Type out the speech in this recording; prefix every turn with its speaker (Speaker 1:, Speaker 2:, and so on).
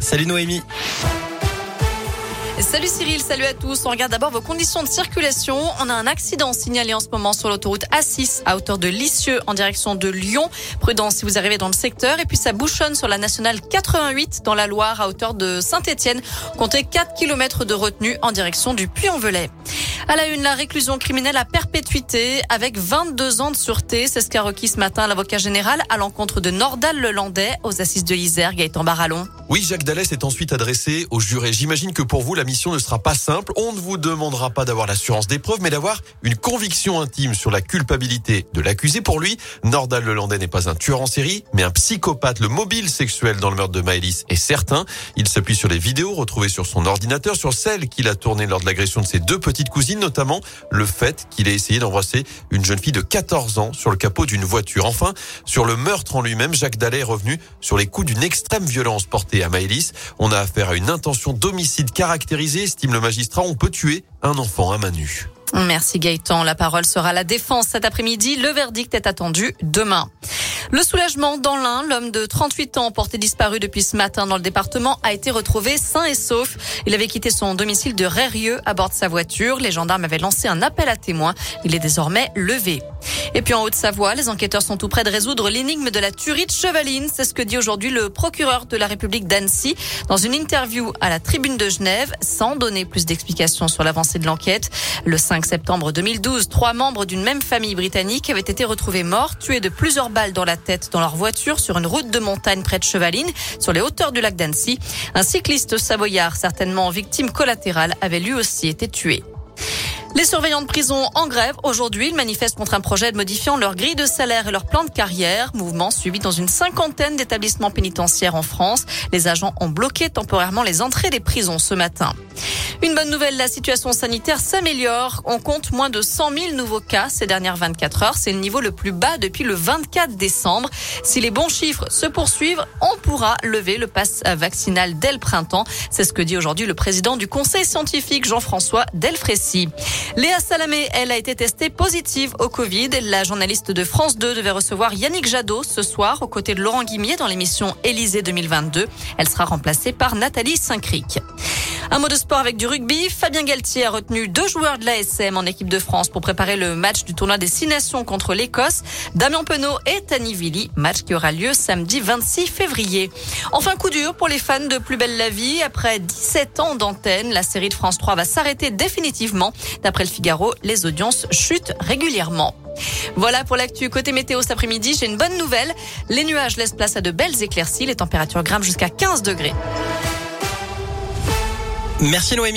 Speaker 1: Salut Noémie.
Speaker 2: Salut Cyril, salut à tous. On regarde d'abord vos conditions de circulation. On a un accident signalé en ce moment sur l'autoroute A6 à hauteur de Lisieux en direction de Lyon. Prudence si vous arrivez dans le secteur. Et puis ça bouchonne sur la nationale 88 dans la Loire à hauteur de Saint-Etienne. Comptez 4 km de retenue en direction du Puy-en-Velay. À la une, la réclusion criminelle à perpétuité avec 22 ans de sûreté. C'est ce qu'a requis ce matin l'avocat général à l'encontre de Nordal Lelandais aux assises de Isère, Gaëtan Barallon.
Speaker 3: Oui, Jacques Dallès est ensuite adressé au juré. J'imagine que pour vous, la mission ne sera pas simple. On ne vous demandera pas d'avoir l'assurance des preuves, mais d'avoir une conviction intime sur la culpabilité de l'accusé. Pour lui, Nordal Lelandais n'est pas un tueur en série, mais un psychopathe. Le mobile sexuel dans le meurtre de Maëlys est certain. Il s'appuie sur les vidéos retrouvées sur son ordinateur, sur celles qu'il a tournées lors de l'agression de ses deux petites cousines notamment le fait qu'il ait essayé d'embrasser une jeune fille de 14 ans sur le capot d'une voiture. Enfin, sur le meurtre en lui-même, Jacques Dallet est revenu sur les coups d'une extrême violence portée à Maëlys. On a affaire à une intention d'homicide caractérisée, estime le magistrat. On peut tuer un enfant à main nue.
Speaker 2: Merci Gaëtan. La parole sera à la défense cet après-midi. Le verdict est attendu demain. Le soulagement dans l'Ain, l'homme de 38 ans porté disparu depuis ce matin dans le département a été retrouvé sain et sauf. Il avait quitté son domicile de Rérieux à bord de sa voiture. Les gendarmes avaient lancé un appel à témoins. Il est désormais levé. Et puis en Haute-Savoie, les enquêteurs sont tout près de résoudre l'énigme de la tuerie de Chevaline. C'est ce que dit aujourd'hui le procureur de la République d'Annecy dans une interview à la tribune de Genève, sans donner plus d'explications sur l'avancée de l'enquête. Le 5 septembre 2012, trois membres d'une même famille britannique avaient été retrouvés morts, tués de plusieurs balles dans la tête dans leur voiture sur une route de montagne près de Chevaline, sur les hauteurs du lac d'Annecy. Un cycliste savoyard, certainement victime collatérale, avait lui aussi été tué. Les surveillants de prison en grève aujourd'hui, manifestent contre un projet de modifiant leur grille de salaire et leur plan de carrière. Mouvement suivi dans une cinquantaine d'établissements pénitentiaires en France. Les agents ont bloqué temporairement les entrées des prisons ce matin. Une bonne nouvelle, la situation sanitaire s'améliore. On compte moins de 100 000 nouveaux cas ces dernières 24 heures. C'est le niveau le plus bas depuis le 24 décembre. Si les bons chiffres se poursuivent, on pourra lever le pass vaccinal dès le printemps. C'est ce que dit aujourd'hui le président du conseil scientifique Jean-François Delfrécy. Léa Salamé, elle a été testée positive au Covid. La journaliste de France 2 devait recevoir Yannick Jadot ce soir aux côtés de Laurent Guimier dans l'émission Élysée 2022. Elle sera remplacée par Nathalie Saint-Cric. Un mot de sport avec du rugby. Fabien Galtier a retenu deux joueurs de l'ASM en équipe de France pour préparer le match du tournoi des Six Nations contre l'Écosse. Damien Penaud et Tani Vili. Match qui aura lieu samedi 26 février. Enfin, coup dur pour les fans de Plus belle la vie. Après 17 ans d'antenne, la série de France 3 va s'arrêter définitivement. D'après le Figaro, les audiences chutent régulièrement. Voilà pour l'actu. Côté météo cet après-midi, j'ai une bonne nouvelle. Les nuages laissent place à de belles éclaircies. Les températures grimpent jusqu'à 15 degrés.
Speaker 1: Merci Noémie.